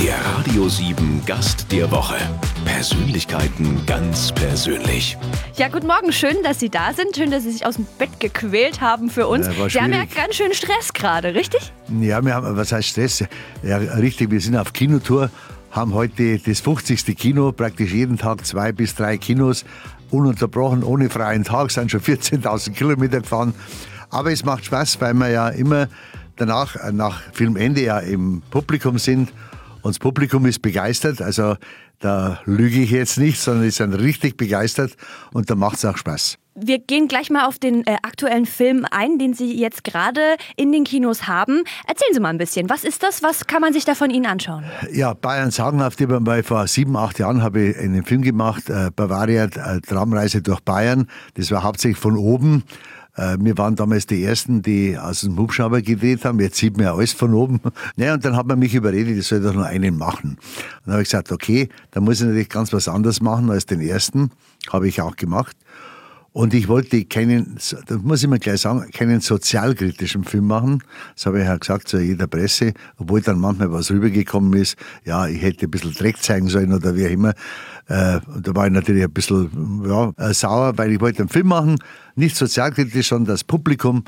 Der Radio 7 Gast der Woche. Persönlichkeiten ganz persönlich. Ja, guten Morgen. Schön, dass Sie da sind. Schön, dass Sie sich aus dem Bett gequält haben für uns. Ja, Sie haben ja ganz schön Stress gerade, richtig? Ja, wir haben, was heißt Stress? Ja, richtig, wir sind auf Kinotour, haben heute das 50. Kino, praktisch jeden Tag zwei bis drei Kinos, ununterbrochen, ohne freien Tag, sind schon 14.000 Kilometer gefahren. Aber es macht Spaß, weil wir ja immer danach, äh, nach Filmende ja im Publikum sind. Und das Publikum ist begeistert, also da lüge ich jetzt nicht, sondern die sind richtig begeistert und da macht es auch Spaß. Wir gehen gleich mal auf den äh, aktuellen Film ein, den Sie jetzt gerade in den Kinos haben. Erzählen Sie mal ein bisschen. Was ist das? Was kann man sich da von Ihnen anschauen? Ja, Bayern sagenhaft. Ich habe vor sieben, acht Jahren habe ich einen Film gemacht, äh, Bavaria, äh, Traumreise durch Bayern. Das war hauptsächlich von oben. Äh, Wir waren damals die Ersten, die aus dem Hubschrauber gedreht haben. Jetzt sieht man ja alles von oben. Naja, und dann hat man mich überredet, ich soll doch nur einen machen. Und dann habe ich gesagt, okay, dann muss ich natürlich ganz was anderes machen als den ersten. Habe ich auch gemacht. Und ich wollte keinen, das muss ich mal gleich sagen, keinen sozialkritischen Film machen. Das habe ich ja gesagt zu jeder Presse, obwohl dann manchmal was rübergekommen ist. Ja, ich hätte ein bisschen Dreck zeigen sollen oder wie auch immer. Äh, und da war ich natürlich ein bisschen ja, äh, sauer, weil ich wollte einen Film machen, nicht sozialkritisch, sondern das Publikum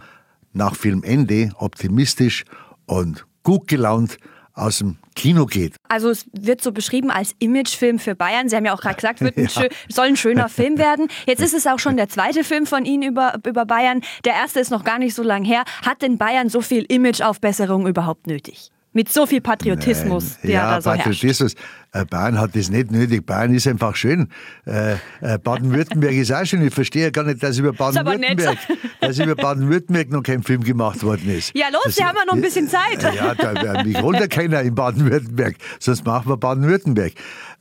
nach Filmende optimistisch und gut gelaunt aus dem Kino geht. Also es wird so beschrieben als Imagefilm für Bayern. Sie haben ja auch gerade gesagt, wird ein schö- soll ein schöner Film werden. Jetzt ist es auch schon der zweite Film von Ihnen über, über Bayern. Der erste ist noch gar nicht so lang her. Hat denn Bayern so viel Imageaufbesserung überhaupt nötig? Mit so viel Patriotismus, der ja, da so herrscht. Patriotismus. Äh, Bayern hat das nicht nötig. Bayern ist einfach schön. Äh, äh, Baden-Württemberg ist auch schön. Ich verstehe ja gar nicht, dass über. Baden-Württemberg, dass über Baden-Württemberg noch kein Film gemacht worden ist. Ja, los, Das- Sie haben ja noch ein bisschen Zeit. Ja, da, mich holt ja keiner in Baden-Württemberg, sonst machen wir Baden-Württemberg.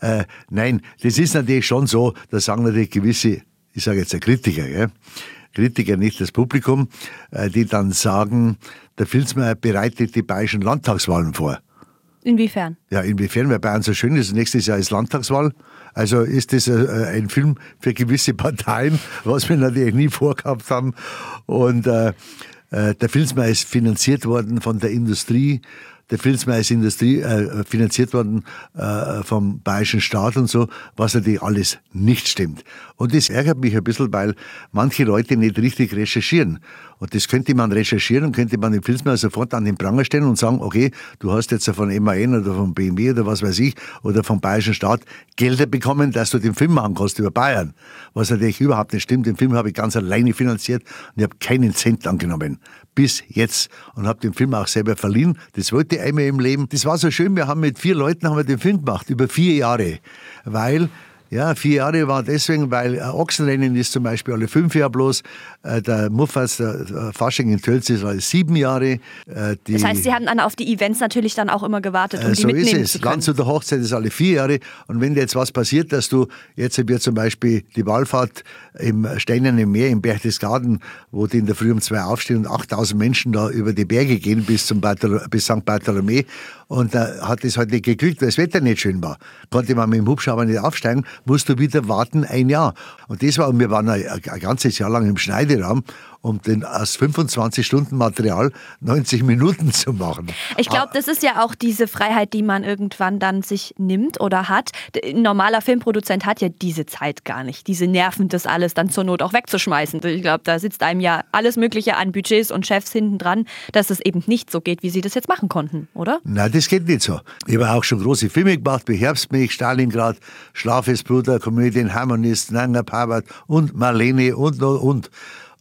Äh, nein, das ist natürlich schon so, da sagen natürlich gewisse, ich sage jetzt der Kritiker, gell? Kritiker, nicht das Publikum, die dann sagen, der Filzmeier bereitet die bayerischen Landtagswahlen vor. Inwiefern? Ja, inwiefern, weil Bayern so schön ist. Nächstes Jahr ist Landtagswahl. Also ist das äh, ein Film für gewisse Parteien, was wir natürlich nie vorgehabt haben. Und äh, äh, der Filzmeier ist finanziert worden von der Industrie. Der Filzmeier ist Industrie, äh, finanziert worden äh, vom bayerischen Staat und so, was natürlich alles nicht stimmt. Und das ärgert mich ein bisschen, weil manche Leute nicht richtig recherchieren. Und das könnte man recherchieren und könnte man den Filzmeier sofort an den Pranger stellen und sagen, okay, du hast jetzt von MAN oder von BMW oder was weiß ich oder vom bayerischen Staat Gelder bekommen, dass du den Film machen kannst über Bayern. Was natürlich überhaupt nicht stimmt. Den Film habe ich ganz alleine finanziert und ich habe keinen Cent angenommen. Bis jetzt. Und habe den Film auch selber verliehen. Das wollte einmal im Leben. Das war so schön. Wir haben mit vier Leuten haben wir den Film gemacht. Über vier Jahre. Weil ja, vier Jahre war deswegen, weil äh, Ochsenrennen ist zum Beispiel alle fünf Jahre bloß. Äh, der Muffas, der Fasching in Tölz ist alle sieben Jahre. Äh, die, Das heißt, Sie haben dann auf die Events natürlich dann auch immer gewartet, um äh, die so ist mitnehmen es. zu können. Der Hochzeit ist alle vier Jahre. Und wenn dir jetzt was passiert, dass du, jetzt haben wir zum Beispiel die Wallfahrt im Steinernen Meer in Berchtesgaden, wo die in der Früh um zwei aufstehen und 8000 Menschen da über die Berge gehen bis, zum Barthol bis St. Bartholomä. Und da hat es halt nicht geglückt, weil das Wetter nicht schön war. Konnte man mit dem Hubschrauber nicht aufsteigen, musst du wieder warten ein Jahr. Und das war, und wir waren ein, ein ganzes Jahr lang im Schneideraum, um den aus 25 Stunden Material 90 Minuten zu machen. Ich glaube, das ist ja auch diese Freiheit, die man irgendwann dann sich nimmt oder hat. Ein normaler Filmproduzent hat ja diese Zeit gar nicht, diese Nerven, das alles dann zur Not auch wegzuschmeißen. Ich glaube, da sitzt einem ja alles Mögliche an Budgets und Chefs hinten dran, dass es eben nicht so geht, wie sie das jetzt machen konnten, oder? Nein, das geht nicht so. Ich habe auch schon große Filme gemacht, wie Herbstmilch, Stalingrad, Schlafesbruder, Komödien, Harmonist, Nanga Parbat und Marlene und, und, und.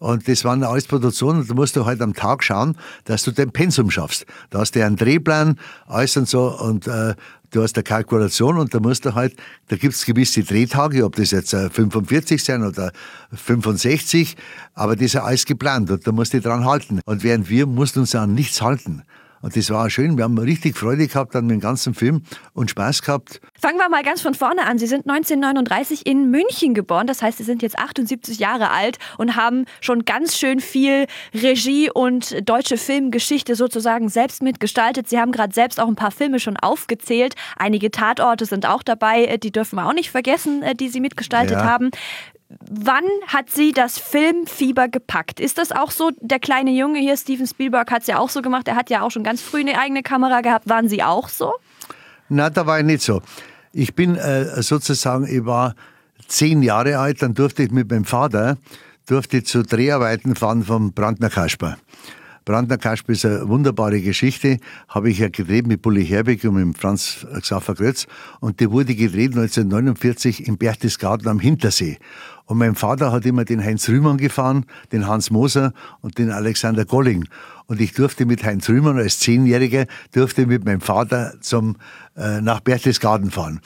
Und das waren alles Produktionen, da musst du halt am Tag schauen, dass du dein Pensum schaffst. Da hast du einen Drehplan, alles und so, und äh, du hast eine Kalkulation und da musst du halt, da gibt es gewisse Drehtage, ob das jetzt äh, 45 sein oder 65, aber das ist ja alles geplant und da musst du dich dran halten. Und während wir mussten uns an nichts halten. Und das war schön. Wir haben richtig Freude gehabt an dem ganzen Film und Spaß gehabt. Fangen wir mal ganz von vorne an. Sie sind 1939 in München geboren. Das heißt, Sie sind jetzt 78 Jahre alt und haben schon ganz schön viel Regie und deutsche Filmgeschichte sozusagen selbst mitgestaltet. Sie haben gerade selbst auch ein paar Filme schon aufgezählt. Einige Tatorte sind auch dabei. Die dürfen wir auch nicht vergessen, äh, die Sie mitgestaltet Ja. haben. Wann hat Sie das Filmfieber gepackt? Ist das auch so? Der kleine Junge hier, Steven Spielberg, hat es ja auch so gemacht. Er hat ja auch schon ganz früh eine eigene Kamera gehabt. Waren Sie auch so? Nein, da war ich nicht so. Ich bin äh, sozusagen, ich war zehn Jahre alt, dann durfte ich mit meinem Vater durfte zu Dreharbeiten fahren vom Brandner Kasper. Brandner Kasper ist eine wunderbare Geschichte, habe ich ja gedreht mit Bulli Herbeck und mit Franz Xaver Grötz und die wurde gedreht 1949 im Berchtesgaden am Hintersee. Und mein Vater hat immer den Heinz Rühmann gefahren, den Hans Moser und den Alexander Golling. Und ich durfte mit Heinz Rühmann als Zehnjähriger, durfte mit meinem Vater zum, äh, nach Berchtesgaden fahren.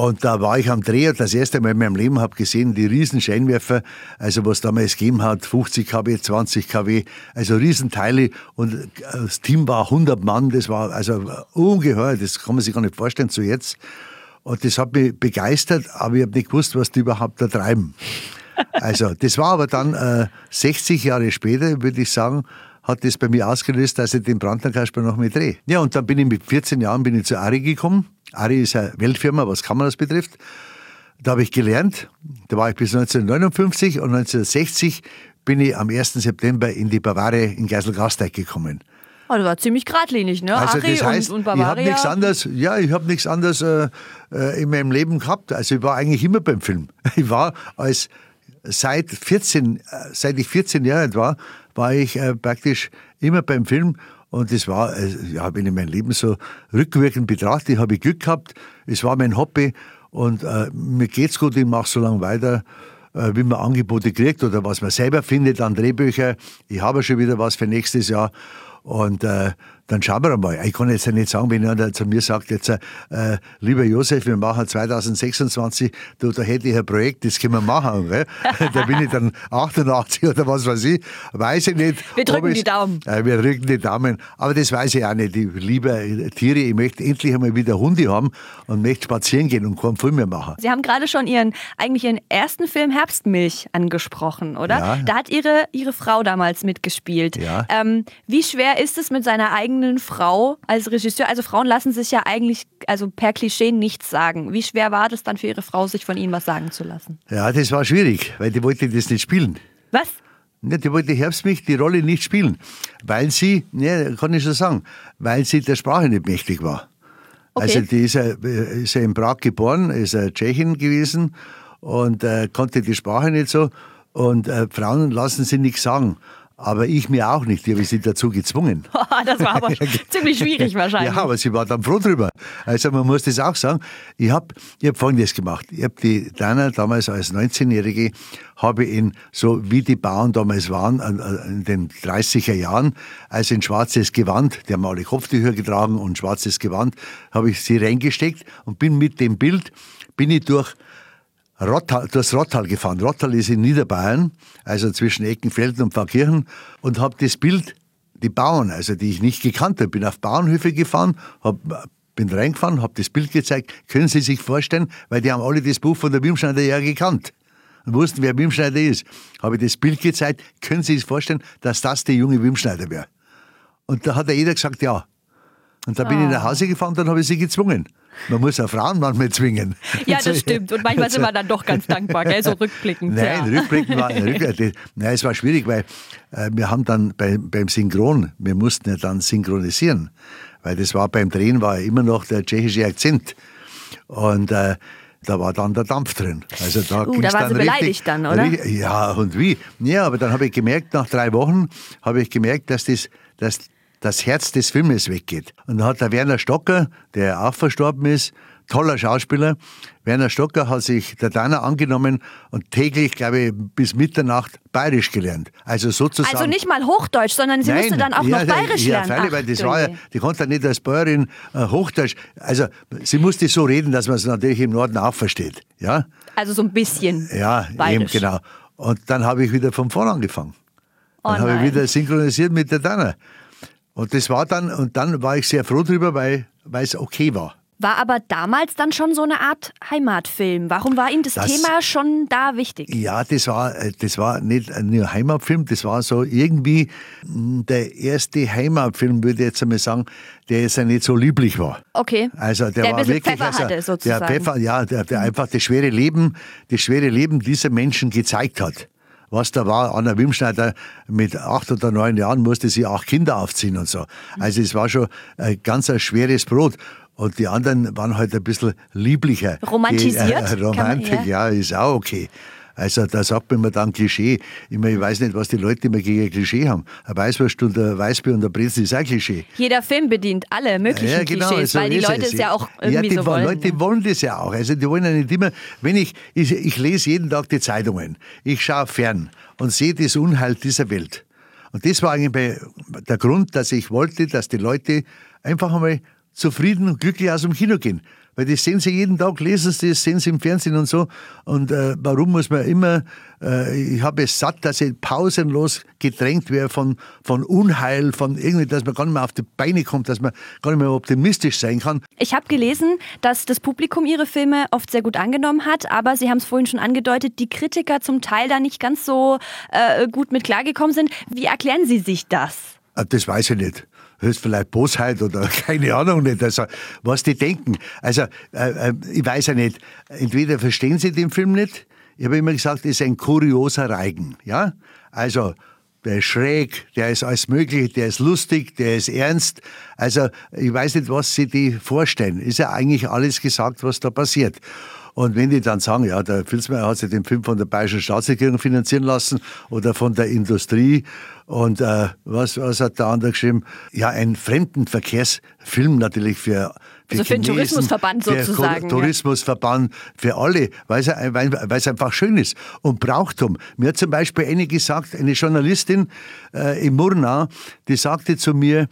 Und da war ich am Dreh und das erste Mal in meinem Leben habe gesehen, die riesen Scheinwerfer, also was damals gegeben hat, 50 kW, 20 kW, also Riesenteile und das Team war 100 Mann, das war also ungeheuer, das kann man sich gar nicht vorstellen zu jetzt. Und das hat mich begeistert, aber ich habe nicht gewusst, was die überhaupt da treiben. Also das war aber dann äh, 60 Jahre später, würde ich sagen, hat das bei mir ausgelöst, dass ich den Brandnerkasper noch mit drehe. Ja, und dann bin ich mit 14 Jahren bin ich zu Ari gekommen. Ari ist eine Weltfirma, was Kameras betrifft. Da habe ich gelernt. Da war ich bis 1959 und 1960 bin ich am 1. September in die Bavaria in Geiselgasteig gekommen. Oh, das war ziemlich geradlinig, ne? Also Ari das heißt, und, und ich habe Bavaria. nichts anderes, ja, ich habe nichts anderes äh, äh, in meinem Leben gehabt. Also ich war eigentlich immer beim Film. Ich war als seit 14, äh, seit ich 14 Jahre alt war, war ich äh, praktisch immer beim Film. Und das war, äh, ja, wenn ich mein Leben so rückwirkend betrachte, habe ich Glück gehabt. Es war mein Hobby und äh, mir geht's gut, ich mache so lange weiter, äh, wie man Angebote kriegt oder was man selber findet an Drehbücher. Ich habe schon wieder was für nächstes Jahr. Und äh, dann schauen wir mal. Ich kann jetzt ja nicht sagen, wenn einer zu mir sagt, jetzt, äh, lieber Josef, wir machen 2026, du, da hätte ich ein Projekt, das können wir machen. Gell? da bin ich dann 88 oder was weiß ich. Weiß ich nicht. Wir drücken die Daumen. Äh, wir drücken die Daumen. Aber das weiß ich auch nicht. Ich liebe Tiere. Ich möchte endlich einmal wieder Hunde haben und möchte spazieren gehen und keinen Film mehr machen. Sie haben gerade schon Ihren, eigentlich Ihren ersten Film Herbstmilch angesprochen, oder? Ja. Da hat Ihre, Ihre Frau damals mitgespielt. Ja. Ähm, wie schwer ist es mit seiner eigenen Frau als Regisseur? Also Frauen lassen sich ja eigentlich also per Klischee nichts sagen. Wie schwer war das dann für Ihre Frau, sich von Ihnen was sagen zu lassen? Ja, das war schwierig, weil die wollte das nicht spielen. Was? Ja, die wollte Herbstmilch die Rolle nicht spielen, weil sie, ja, kann ich schon sagen, weil sie der Sprache nicht mächtig war. Okay. Also die ist ja, ist ja in Prag geboren, ist ja Tschechin gewesen und äh, konnte die Sprache nicht so. Und äh, Frauen lassen sie nichts sagen. Aber ich mir auch nicht, die habe sie dazu gezwungen. das war aber ziemlich schwierig wahrscheinlich. Ja, aber sie war dann froh drüber. Also man muss das auch sagen. Ich habe ich hab Folgendes gemacht. Ich habe die Dana damals als 19-Jährige, habe ihn, so wie die Bauern damals waren, in den 30er Jahren, als in schwarzes Gewand, die haben alle Kopftücher getragen und schwarzes Gewand, habe ich sie reingesteckt und bin mit dem Bild, bin ich durch Rottal, durchs Rottal gefahren. Rottal ist in Niederbayern, also zwischen Eckenfelden und Pfarrkirchen, und habe das Bild, die Bauern, also die ich nicht gekannt habe, bin auf Bauernhöfe gefahren, hab, bin reingefahren, habe das Bild gezeigt. Können Sie sich vorstellen, weil die haben alle das Buch von der Wimschneider ja gekannt und wussten, wer Wimschneider ist. Habe ich das Bild gezeigt. Können Sie sich vorstellen, dass das der junge Wimschneider wäre? Und da hat ja jeder gesagt, ja. Und da bin ich nach Hause gefahren, dann habe ich sie gezwungen. Man muss auch Frauen manchmal zwingen. Ja, das stimmt. Und manchmal sind wir dann doch ganz dankbar, gell? so rückblickend. Nein, ja. rückblickend war, rück, nein, es war schwierig, weil äh, wir haben dann bei, beim Synchron, wir mussten ja dann synchronisieren, weil das war beim Drehen war ja immer noch der tschechische Akzent und äh, da war dann der Dampf drin. Also da, Uh, da waren dann Sie beleidigt richtig, dann, oder? ri- Ja, und wie? Ja, aber dann habe ich gemerkt, nach drei Wochen habe ich gemerkt, dass das, dass das Herz des Filmes weggeht. Und dann hat der Werner Stocker, der auch verstorben ist, toller Schauspieler, Werner Stocker hat sich der Dana angenommen und täglich, glaube ich, bis Mitternacht bayerisch gelernt. Also sozusagen. Also nicht mal Hochdeutsch, sondern sie musste dann auch ja, noch bayerisch ja, lernen. Freilich, Ach, weil das war ja, die konnte ja nicht als Bäuerin äh, Hochdeutsch. Also sie musste so reden, dass man es natürlich im Norden auch versteht. Ja, Also so ein bisschen ja eben bayerisch. genau. Und dann habe ich wieder von vorn angefangen. Oh Dann habe ich nein. wieder synchronisiert mit der Dana. Und das war dann, und dann war ich sehr froh drüber, weil weil es okay war. War aber damals dann schon so eine Art Heimatfilm. Warum war Ihnen das, Das- Thema schon da wichtig? Ja, das war, äh, das war nicht nur Heimatfilm, das war so irgendwie mh, der erste Heimatfilm, würde ich jetzt einmal sagen, der jetzt ja nicht so lieblich war. Okay. Also der, Der war wirklich, Pfeffer also, hatte, sozusagen. Der Pfeffer, ja, der, der einfach das schwere Leben, das schwere Leben dieser Menschen gezeigt hat. Was da war. Anna Wimschneider mit acht oder neun Jahren musste sie acht Kinder aufziehen und so. Also es war schon ein ganz ein schweres Brot. Und die anderen waren halt ein bisschen lieblicher. Romantisiert? Die, äh, Romantik, man, ja. ja, ist auch okay. Also da sagt man immer dann Klischee. Ich, meine, ich weiß nicht, was die Leute immer gegen ein Klischee haben. Ein Weißwurst und ein Weißbier und ein Brezel ist auch Klischee. Jeder Film bedient alle möglichen Ja, genau, Klischees, so weil die Leute es. ja auch Ja, irgendwie die so wollen-. Leute wollen das ja auch. Also die wollen ja nicht immer, wenn ich, ich, ich lese jeden Tag die Zeitungen, ich schaue fern und sehe das Unheil dieser Welt. Und das war eigentlich der Grund, dass ich wollte, dass die Leute einfach einmal zufrieden und glücklich aus dem Kino gehen. Weil das sehen sie jeden Tag, lesen sie das, sehen sie im Fernsehen und so. Und äh, warum muss man immer, äh, ich habe es satt, dass ich pausenlos gedrängt werde von, von Unheil, von irgendwie, dass man gar nicht mehr auf die Beine kommt, dass man gar nicht mehr optimistisch sein kann. Ich habe gelesen, dass das Publikum ihre Filme oft sehr gut angenommen hat, aber Sie haben es vorhin schon angedeutet, die Kritiker zum Teil da nicht ganz so äh, gut mit klargekommen sind. Wie erklären Sie sich das? Ah, Das weiß ich nicht. Ist vielleicht Bosheit oder keine Ahnung nicht. Also, was die denken. Also, äh, äh, ich weiß ja nicht. Entweder verstehen sie den Film nicht. Ich habe immer gesagt, es ist ein kurioser Reigen. Ja? Also, der ist schräg, der ist alles Mögliche, der ist lustig, der ist ernst. Also, ich weiß nicht, was sie die vorstellen. Ist ja eigentlich alles gesagt, was da passiert. Und wenn die dann sagen, ja, der Filzmeier hat sich den Film von der Bayerischen Staatsregierung finanzieren lassen oder von der Industrie und äh, was, was hat der andere geschrieben? Ja, ein Fremdenverkehrsfilm natürlich für, für Also für den Chinesen, Tourismusverband sozusagen. Tourismusverband, für alle, weil es, weil weil es einfach schön ist. Und Brauchtum. Mir hat zum Beispiel eine gesagt, eine Journalistin äh, in Murnau, die sagte zu mir,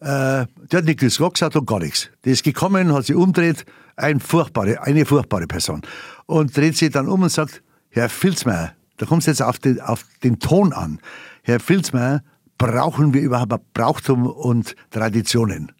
äh, die hat nicht Gott gesagt und gar nichts. Die ist gekommen, hat sich umdreht, ein furchtbare, eine furchtbare Person. Und dreht sich dann um und sagt, Herr Filzmeier, da kommt es jetzt auf den, auf den Ton an. Herr Filzmeier, brauchen wir überhaupt Brauchtum und Traditionen?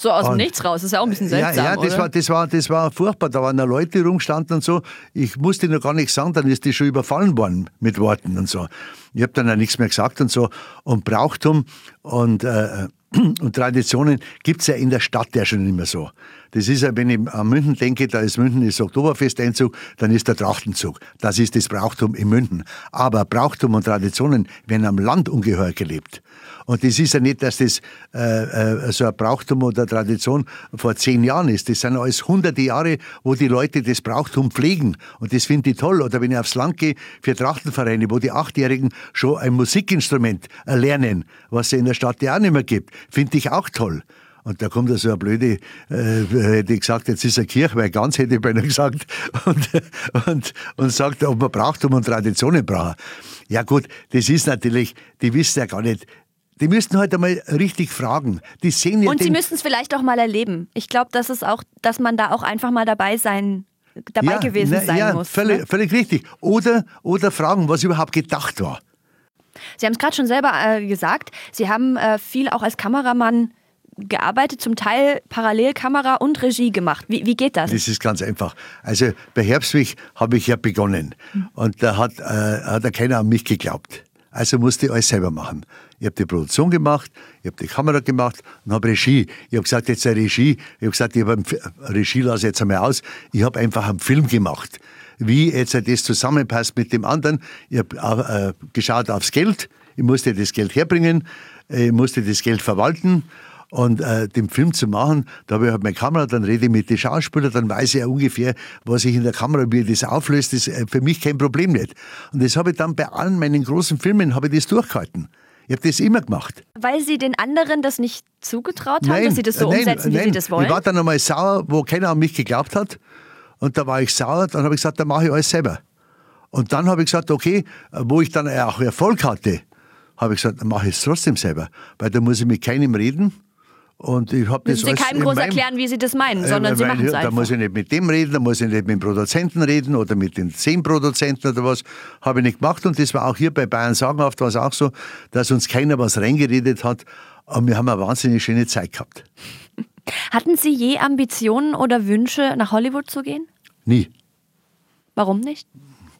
So aus dem Nichts raus, das ist ja auch ein bisschen seltsam, Ja, ja das, oder? war, das, war, das war furchtbar. Da waren da Leute rumgestanden und so. Ich musste noch gar nichts sagen, dann ist die schon überfallen worden mit Worten und so. Ich habe dann auch nichts mehr gesagt und so. Und Brauchtum und, äh, und Traditionen gibt es ja in der Stadt ja schon nicht mehr so. Das ist ja, wenn ich an München denke, da ist München das Oktoberfesteinzug, dann ist der Trachtenzug. Das ist das Brauchtum in München. Aber Brauchtum und Traditionen werden am Land ungeheuer gelebt. Und das ist ja nicht, dass das äh, äh, so ein Brauchtum oder Tradition vor zehn Jahren ist. Das sind alles hunderte Jahre, wo die Leute das Brauchtum pflegen. Und das finde ich toll. Oder wenn ich aufs Land gehe, für Trachtenvereine, wo die Achtjährigen schon ein Musikinstrument lernen, was es in der Stadt ja auch nicht mehr gibt, finde ich auch toll. Und da kommt da so eine blöde, äh, hätte ich gesagt, jetzt ist eine Kirche, weil ganz hätte ich beinahe gesagt, und, und, und sagt, ob man Brauchtum und Traditionen braucht. Ja gut, das ist natürlich, die wissen ja gar nicht, die müssten halt einmal richtig fragen. Die sehen ja Und Sie müssten es vielleicht auch mal erleben. Ich glaube, dass es auch, dass man da auch einfach mal dabei sein, dabei gewesen na, sein ja, muss. Völlig, ne? völlig richtig. Oder, oder fragen, was überhaupt gedacht war. Sie haben es gerade schon selber äh, gesagt. Sie haben äh, viel auch als Kameramann gearbeitet, zum Teil Parallelkamera und Regie gemacht. Wie, wie geht das? Das ist ganz einfach. Also bei Herbstwig habe ich ja begonnen und da hat, äh, hat ja keiner an mich geglaubt. Also musste ich alles selber machen. Ich habe die Produktion gemacht, ich habe die Kamera gemacht und habe Regie. Ich habe gesagt, jetzt eine Regie. Ich habe gesagt, ich habe Regie lasse jetzt einmal aus. Ich habe einfach einen Film gemacht. Wie jetzt das zusammenpasst mit dem anderen. Ich habe äh, geschaut aufs Geld. Ich musste das Geld herbringen. Ich musste das Geld verwalten. Und äh, den Film zu machen, da habe ich halt meine Kamera, dann rede ich mit den Schauspielern, dann weiß ich ja ungefähr, was ich in der Kamera, wie das auflöst, ist äh, für mich kein Problem nicht. Und das habe ich dann bei allen meinen großen Filmen, habe ich das durchgehalten. Ich habe das immer gemacht. Weil Sie den anderen das nicht zugetraut haben, dass Sie das so nein, umsetzen, wie nein. Sie das wollen? Ich war dann einmal sauer, wo keiner an mich geglaubt hat. Und da war ich sauer, dann habe ich gesagt, dann mache ich alles selber. Und dann habe ich gesagt, okay, wo ich dann auch Erfolg hatte, habe ich gesagt, dann mache ich es trotzdem selber. Weil da muss ich mit keinem reden. Und ich habe das Müssen Sie keinem in groß meinem- erklären, wie Sie das meinen, äh, sondern Sie weil machen es Da einfach. muss ich nicht mit dem reden, da muss ich nicht mit dem Produzenten reden oder mit den zehn Produzenten oder was. Habe ich nicht gemacht. Und das war auch hier bei Bayern Sagenhaft war es auch so, dass uns keiner was reingeredet hat. Aber wir haben eine wahnsinnig schöne Zeit gehabt. Hatten Sie je Ambitionen oder Wünsche, nach Hollywood zu gehen? Nie. Warum nicht?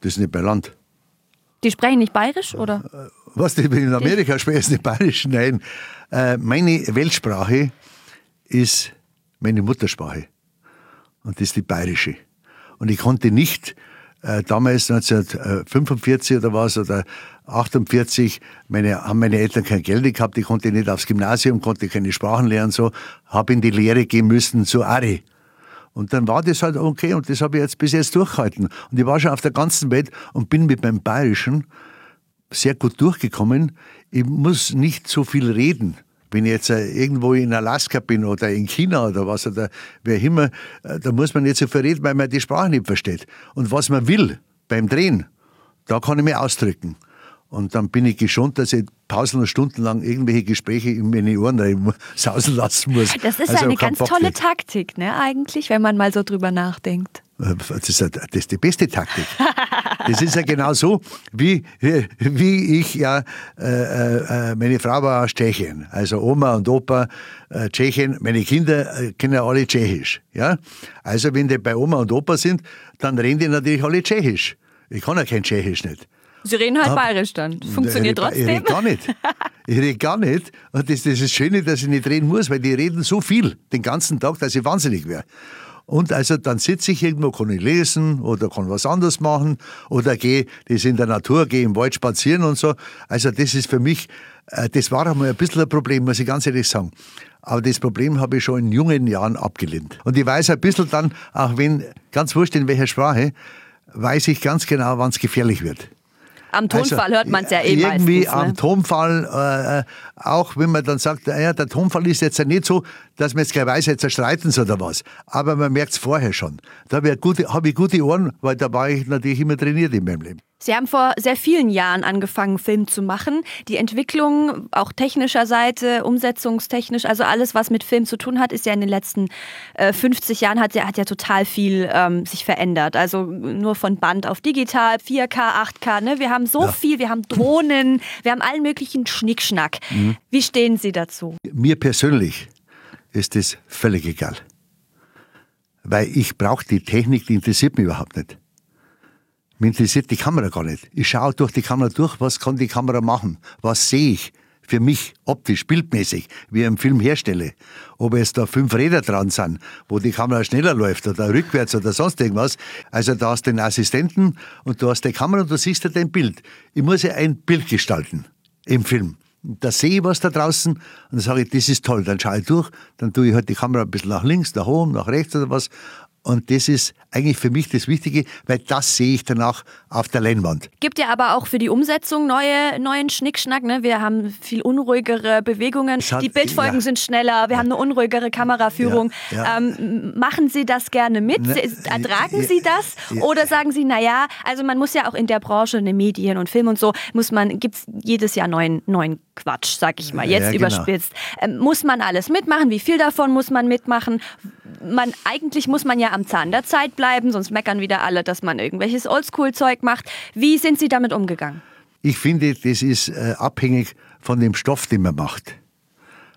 Das ist nicht bei Land. Die sprechen nicht bayerisch, oder? Was, die in Amerika sprechen nicht bayerisch? Nein. Äh, meine Weltsprache ist meine Muttersprache. Und das ist die bayerische. Und ich konnte nicht äh, damals 1945 oder was, oder 48, meine, haben meine Eltern kein Geld gehabt, ich konnte nicht aufs Gymnasium, konnte keine Sprachen lernen, so, habe in die Lehre gehen müssen zu Ari. Und dann war das halt okay und das habe ich jetzt bis jetzt durchgehalten. Und ich war schon auf der ganzen Welt und bin mit meinem Bayerischen sehr gut durchgekommen. Ich muss nicht so viel reden. Wenn ich jetzt äh, irgendwo in Alaska bin oder in China oder was oder wer immer, äh, da muss man nicht so viel reden, weil man die Sprache nicht versteht. Und was man will beim Drehen, da kann ich mich ausdrücken. Und dann bin ich geschont, dass ich pausen und stundenlang irgendwelche Gespräche in meine Ohren sausen lassen muss. Das ist also eine ganz tolle nicht. Taktik, ne, eigentlich, wenn man mal so drüber nachdenkt. Äh, das ist, das ist die beste Taktik. Das ist ja genau so, wie, wie ich ja, äh, äh, meine Frau war aus Tschechien, also Oma und Opa äh, Tschechien, meine Kinder äh, kennen ja alle Tschechisch. Ja? Also wenn die bei Oma und Opa sind, dann reden die natürlich alle Tschechisch. Ich kann ja kein Tschechisch nicht. Sie reden halt Aber, bayerisch dann. Funktioniert ich, trotzdem? Ich rede gar nicht. Ich rede gar nicht. Und das, das ist das Schöne, dass ich nicht reden muss, weil die reden so viel den ganzen Tag, dass ich wahnsinnig wäre. Und also dann sitze ich irgendwo, kann ich lesen oder kann was anderes machen oder gehe, das in der Natur, gehe im Wald spazieren und so. Also das ist für mich, äh, das war einmal ein bisschen ein Problem, muss ich ganz ehrlich sagen. Aber das Problem habe ich schon in jungen Jahren abgelehnt. Und ich weiß ein bisschen dann, auch wenn, ganz wurscht in welcher Sprache, weiß ich ganz genau, wann es gefährlich wird. Am also, Tonfall also, hört man es ja eh Irgendwie meistens, ne? am Tonfall, äh, äh, auch wenn man dann sagt, ja, der Tonfall ist jetzt ja nicht so, dass man jetzt gleich weiß, jetzt zerstreiten sie oder was. Aber man merkt es vorher schon. Da habe ich, gute, Ohren, weil da war ich natürlich immer trainiert in meinem Leben. Sie haben vor sehr vielen Jahren angefangen, Film zu machen. Die Entwicklung, auch technischer Seite, umsetzungstechnisch, also alles, was mit Film zu tun hat, ist ja in den letzten äh, 50 Jahren hat ja, hat ja total viel ähm, sich verändert. Also nur von Band auf digital, 4K, 8K. Ne? Wir haben so ja. viel, wir haben Drohnen, wir haben allen möglichen Schnickschnack. Mhm. Wie stehen Sie dazu? Mir persönlich ist das völlig egal. Weil ich brauche die Technik, die interessiert mich überhaupt nicht. Mir interessiert die Kamera gar nicht. Ich schaue durch die Kamera durch, was kann die Kamera machen? Was sehe ich? Für mich optisch, bildmäßig, wie ich einen Film herstelle. Ob es da fünf Räder dran sind, wo die Kamera schneller läuft oder rückwärts oder sonst irgendwas. Also da hast du den Assistenten und du hast die Kamera und du siehst ja dein Bild. Ich muss ja ein Bild gestalten im Film. Da sehe ich was da draußen und dann sage ich, das ist toll. Dann schaue ich durch, dann tue ich halt die Kamera ein bisschen nach links, nach oben, nach rechts oder was und das ist eigentlich für mich das Wichtige, weil das sehe ich danach auf der Leinwand. Gibt ja aber auch für die Umsetzung neue, neuen Schnickschnack. Ne? Wir haben viel unruhigere Bewegungen. Hat, die Bildfolgen ja. sind schneller. Wir ja. haben eine unruhigere Kameraführung. Ja. Ähm, machen Sie das gerne mit? Ne, Ertragen Sie das? Oder sagen Sie, naja, also man muss ja auch in der Branche, in den Medien und Film und so, muss man, gibt es jedes Jahr neuen, neuen Quatsch, sag ich mal, jetzt genau. überspitzt. Ähm, muss man alles mitmachen? Wie viel davon muss man mitmachen? man, eigentlich muss man ja am Zahn der Zeit bleiben, sonst meckern wieder alle, dass man irgendwelches Oldschool-Zeug macht. Wie sind Sie damit umgegangen? Ich finde, das ist äh, abhängig von dem Stoff, den man macht.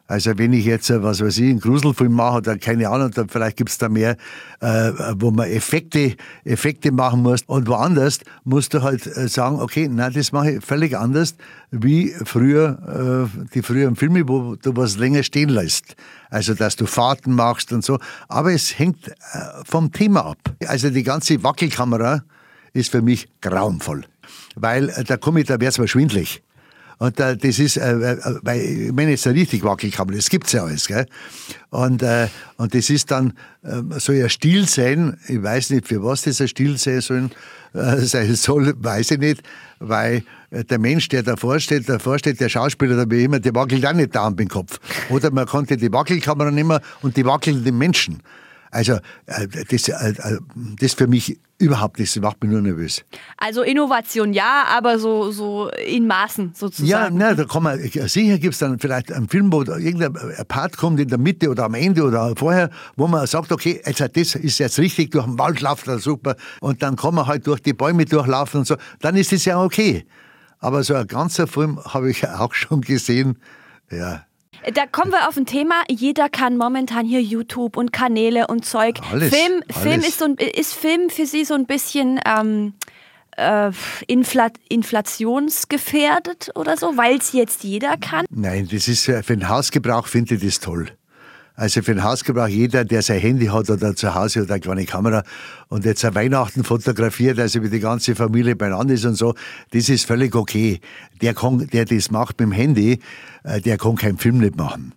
Also wenn ich jetzt, äh, was weiß ich, einen Gruselfilm mache oder keine Ahnung, dann vielleicht gibt es da mehr, äh, wo man Effekte, Effekte machen muss. Und woanders musst du halt äh, sagen, okay, nein, das mache ich völlig anders, wie früher, äh, die früheren Filme, wo du was länger stehen lässt. Also, dass du Fahrten machst und so. Aber es hängt äh, vom Thema ab. Also die ganze Wackelkamera ist für mich grauenvoll. Weil äh, da komme ich, da wird's mir schwindlig. Und äh, das ist, äh, äh, weil ich meine jetzt richtig Wackelkamera, das gibt's ja alles, gell? Und, äh, und das ist dann, äh, soll ja Stil sein, ich weiß nicht, für was das ein Stil sein soll, äh, sein soll, weiß ich nicht, weil äh, der Mensch, der davor steht, davor steht, der Schauspieler, der wie immer, der wackelt auch nicht da am Kopf. Oder man konnte die Wackelkamera nehmen und die wackelnden Menschen. Also äh, das, äh, äh, das für mich überhaupt nicht, das macht mich nur nervös. Also Innovation ja, aber so, so in Maßen sozusagen. Ja, na, da kann man, sicher gibt es dann vielleicht einen Film, wo irgendein Part kommt in der Mitte oder am Ende oder vorher, wo man sagt, okay, jetzt, das ist jetzt richtig, durch den Wald läuft das super und dann kann man halt durch die Bäume durchlaufen und so, dann ist das ja okay. Aber so ein ganzer Film habe ich auch schon gesehen, ja, da kommen wir auf ein Thema. Jeder kann momentan hier YouTube und Kanäle und Zeug. Alles, Film, alles. Film ist, so ein, ist Film für Sie so ein bisschen ähm, äh, infla inflationsgefährdet oder so, weil es jetzt jeder kann? Nein, das ist für den Hausgebrauch finde ich das toll. Also für den Hausgebrauch, jeder, der sein Handy hat oder zu Hause oder eine kleine Kamera und jetzt ein Weihnachten fotografiert, also wie die ganze Familie beieinander ist und so, das ist völlig okay. Der, kann, der das macht mit dem Handy, äh, der kann keinen Film nicht machen.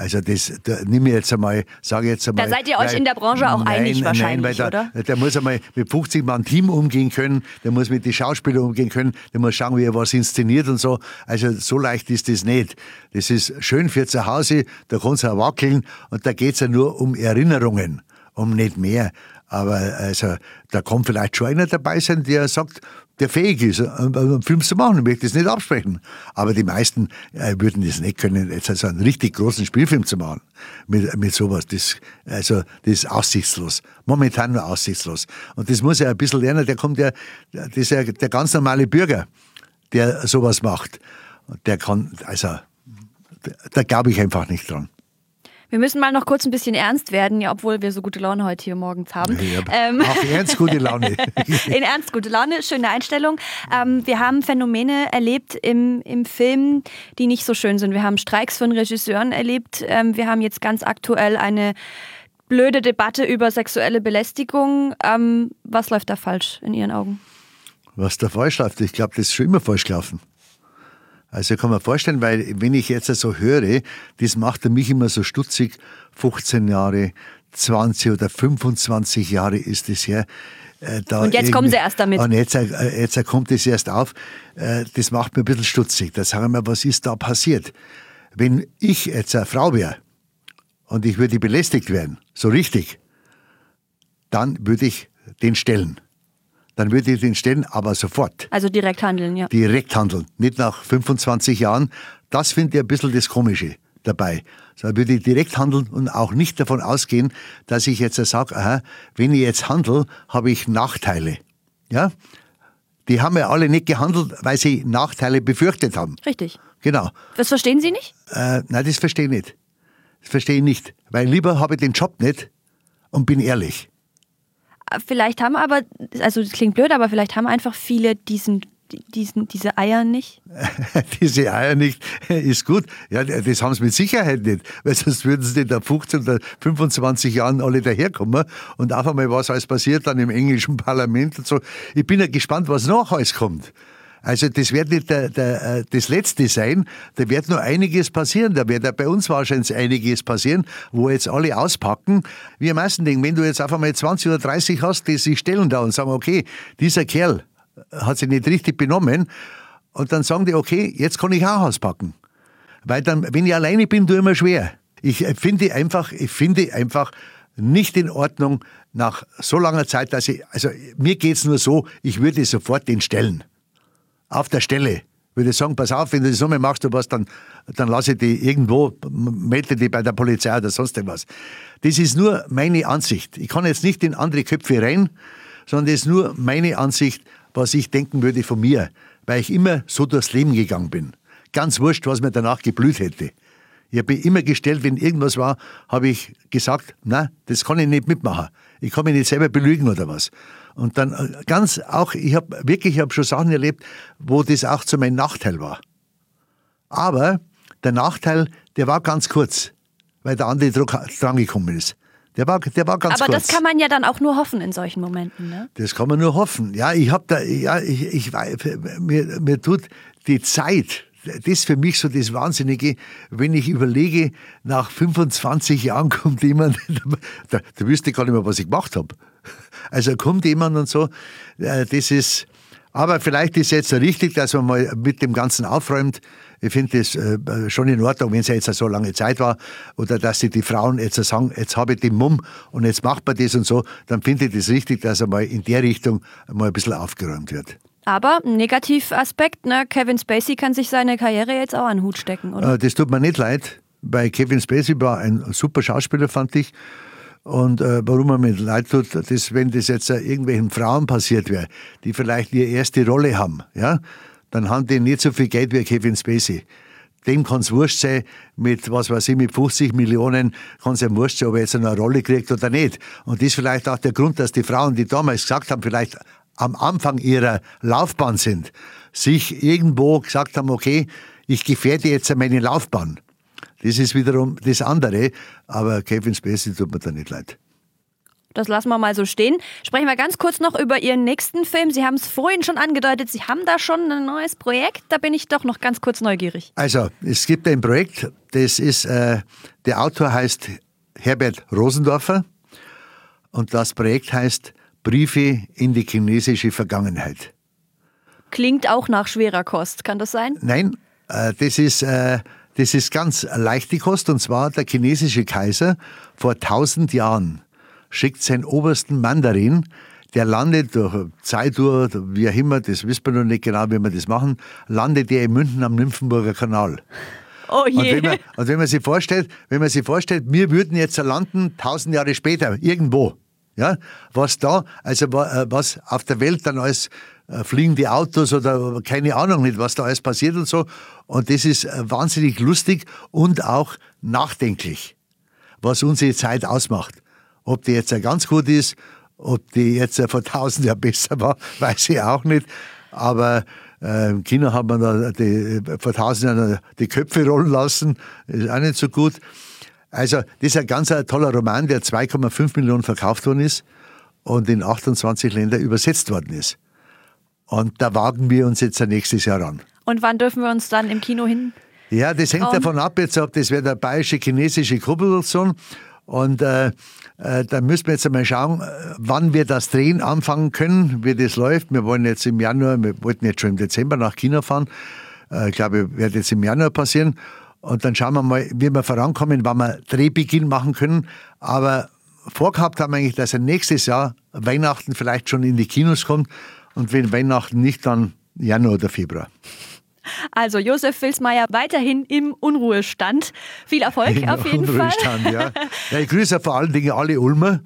Also das, da nimm ich jetzt einmal, sage jetzt einmal. Da seid ihr euch in der Branche auch nein, einig wahrscheinlich, nein, weil da, oder? Der muss einmal mit 50 Mann Team umgehen können, der muss mit den Schauspielern umgehen können, der muss schauen, wie er was inszeniert und so. Also so leicht ist das nicht. Das ist schön für zu Hause, da kannst du auch wackeln und da geht's ja nur um Erinnerungen, um nicht mehr. Aber also, da kann vielleicht schon einer dabei sein, der sagt, der fähig ist, einen Film zu machen. Ich möchte das nicht absprechen. Aber die meisten äh, würden das nicht können, jetzt also einen richtig großen Spielfilm zu machen. Mit, mit sowas. Das, also, das ist aussichtslos. Momentan nur aussichtslos. Und das muss er ein bisschen lernen. Der kommt ja, das ist ja der ganz normale Bürger, der sowas macht. Der kann, also, da glaube ich einfach nicht dran. Wir müssen mal noch kurz ein bisschen ernst werden, ja, obwohl wir so gute Laune heute hier morgens haben. Ja, ähm, auch ernst gute Laune. In ernst gute Laune, schöne Einstellung. Ähm, wir haben Phänomene erlebt im, im Film, die nicht so schön sind. Wir haben Streiks von Regisseuren erlebt. Ähm, wir haben jetzt ganz aktuell eine blöde Debatte über sexuelle Belästigung. Ähm, was läuft da falsch in Ihren Augen? Was da falsch läuft? Ich glaube, das ist schon immer falsch gelaufen. Also kann man vorstellen, weil wenn ich jetzt so höre, das macht mich immer so stutzig, 15 Jahre, 20 oder 25 Jahre ist es her. Äh, und jetzt kommen sie erst damit. Und jetzt, äh, jetzt kommt es erst auf. Äh, das macht mir ein bisschen stutzig. Da sagen wir, was ist da passiert? Wenn ich jetzt eine Frau wäre und ich würde belästigt werden, so richtig, dann würde ich den stellen dann würde ich den stellen, aber sofort. Also direkt handeln, ja. Direkt handeln, nicht nach 25 Jahren. Das finde ich ein bisschen das Komische dabei. So würde ich direkt handeln und auch nicht davon ausgehen, dass ich jetzt sage, aha, wenn ich jetzt handle, habe ich Nachteile. Ja? Die haben ja alle nicht gehandelt, weil sie Nachteile befürchtet haben. Richtig. Genau. Das verstehen Sie nicht? Äh, nein, das verstehe ich nicht. Das verstehe ich nicht. Weil lieber habe ich den Job nicht und bin ehrlich. Vielleicht haben aber, also das klingt blöd, aber vielleicht haben einfach viele diesen diesen, diese Eier nicht? diese Eier nicht ist gut. Ja, das haben sie mit Sicherheit nicht, weil sonst würden sie nach 15 oder 25 Jahren alle daherkommen und auf einmal was alles passiert dann im englischen Parlament und so. Ich bin ja gespannt, was noch alles kommt. Also das wird nicht der, der, äh, das Letzte sein. Da wird noch einiges passieren. Da wird ja bei uns wahrscheinlich einiges passieren, wo jetzt alle auspacken. Wir meisten denken, wenn du jetzt auf einmal 20 oder 30 hast, die sich stellen da und sagen, okay, dieser Kerl hat sich nicht richtig benommen. Und dann sagen die, okay, jetzt kann ich auch auspacken. Weil dann, wenn ich alleine bin, tue ich mir schwer. Ich finde einfach, ich finde einfach nicht in Ordnung nach so langer Zeit, dass ich, also mir geht's nur so, ich würde sofort den stellen auf der Stelle würde sagen, pass auf, wenn du das nochmal machst, du was, dann, dann lasse ich die irgendwo, melde die bei der Polizei oder sonst irgendwas. Das ist nur meine Ansicht. Ich kann jetzt nicht in andere Köpfe rein, sondern das ist nur meine Ansicht, was ich denken würde von mir, weil ich immer so durchs Leben gegangen bin. Ganz wurscht, was mir danach geblüht hätte. Ich habe immer gestellt, wenn irgendwas war, habe ich gesagt, na, das kann ich nicht mitmachen. Ich kann mich nicht selber belügen oder was. Und dann äh, ganz auch, ich habe wirklich, ich habe schon Sachen erlebt, wo das auch zu meinem Nachteil war. Aber der Nachteil, der war ganz kurz, weil der andere Druck drangekommen ist. Der war, der war ganz Aber kurz. das kann man ja dann auch nur hoffen in solchen Momenten, ne? Das kann man nur hoffen. Ja, ich habe da, ja, ich, ich mir, mir tut die Zeit, das ist für mich so das Wahnsinnige, wenn ich überlege, nach 25 Jahren kommt jemand, da, da wüsste ich gar nicht mehr, was ich gemacht habe. Also kommt jemand und so, äh, das ist, aber vielleicht ist jetzt richtig, dass man mal mit dem Ganzen aufräumt. Ich finde das äh, schon in Ordnung, wenn es ja jetzt so lange Zeit war oder dass sich die Frauen jetzt sagen, jetzt habe ich den Mumm und jetzt macht man das und so, dann finde ich das richtig, dass einmal in der Richtung mal ein bisschen aufgeräumt wird. Aber Negativaspekt, ne? Kevin Spacey kann sich seine Karriere jetzt auch an den Hut stecken, oder? Äh, das tut mir nicht leid, weil Kevin Spacey war ein super Schauspieler, fand ich. Und äh, warum man mir leid tut, dass wenn das jetzt äh, irgendwelchen Frauen passiert wäre, die vielleicht ihre erste Rolle haben, ja, dann haben die nicht so viel Geld wie Kevin Spacey. Dem kann es wurscht sein, mit, was weiß ich, mit 50 Millionen kann es ja wurscht sein, ob er jetzt eine Rolle kriegt oder nicht. Und das ist vielleicht auch der Grund, dass die Frauen, die damals gesagt haben, vielleicht am Anfang ihrer Laufbahn sind, sich irgendwo gesagt haben, okay, ich gefährde jetzt meine Laufbahn. Das ist wiederum das andere, aber Kevin Spacey tut mir da nicht leid. Das lassen wir mal so stehen. Sprechen wir ganz kurz noch über Ihren nächsten Film. Sie haben es vorhin schon angedeutet, Sie haben da schon ein neues Projekt. Da bin ich doch noch ganz kurz neugierig. Also, es gibt ein Projekt, das ist, äh, der Autor heißt Herbert Rosendorfer und das Projekt heißt Briefe in die chinesische Vergangenheit. Klingt auch nach schwerer Kost, kann das sein? Nein, äh, das ist, äh, das ist ganz leichte Kost und zwar der chinesische Kaiser vor tausend Jahren schickt seinen obersten Mandarin, der landet durch Zeituhr, wie auch immer, das wissen wir noch nicht genau, wie wir das machen, landet der in München am Nymphenburger Kanal. Oh je. Und wenn, man, und wenn man sich vorstellt, wenn man sich vorstellt, wir würden jetzt landen, tausend Jahre später, irgendwo. Ja, was da, also äh, was auf der Welt dann alles äh, fliegende Autos oder keine Ahnung nicht, was da alles passiert und so. Und das ist äh, wahnsinnig lustig und auch nachdenklich, was unsere Zeit ausmacht. Ob die jetzt ganz gut ist, ob die jetzt vor tausend Jahren besser war, weiß ich auch nicht. Aber im Kino hat man da die, vor tausend Jahren die Köpfe rollen lassen, ist auch nicht so gut. Also, das ist ein ganz ein toller Roman, der 2,5 Millionen verkauft worden ist und in 28 Länder übersetzt worden ist. Und da wagen wir uns jetzt nächstes Jahr an. Und wann dürfen wir uns dann im Kino hin? Ja, das hängt davon ab, jetzt, ob das wäre der bayerische chinesische Koproduktion. Und äh, äh, da müssen wir jetzt einmal schauen, äh, wann wir das Drehen anfangen können, wie das läuft. Wir wollen jetzt im Januar, wir wollten jetzt schon im Dezember nach China fahren. Äh, ich glaube, wird jetzt im Januar passieren. Und dann schauen wir mal, wie wir vorankommen, wann wir Drehbeginn machen können. Aber vorgehabt haben wir eigentlich, dass er nächstes Jahr Weihnachten vielleicht schon in die Kinos kommt. Und wenn Weihnachten nicht, dann Januar oder Februar. Also Josef Wilsmeier weiterhin im Unruhestand. Viel Erfolg Im auf jeden Unruhestand, Fall. Ja. ja. Ich grüße vor allen Dingen alle Ulmer,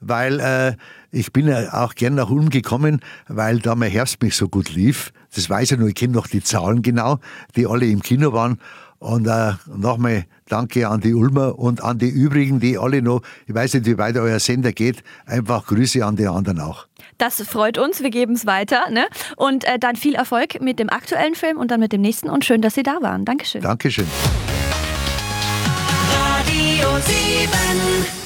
weil äh, ich bin ja auch gern nach Ulm gekommen, weil da mein Herbst mich so gut lief. Das weiß ich nur, ich kenne noch die Zahlen genau, die alle im Kino waren. Und äh, nochmal danke an die Ulmer und an die übrigen, die alle noch, ich weiß nicht, wie weit euer Sender geht, einfach Grüße an die anderen auch. Das freut uns, wir geben es weiter. Ne? Und äh, dann viel Erfolg mit dem aktuellen Film und dann mit dem nächsten und schön, dass Sie da waren. Dankeschön. Dankeschön. Radio 7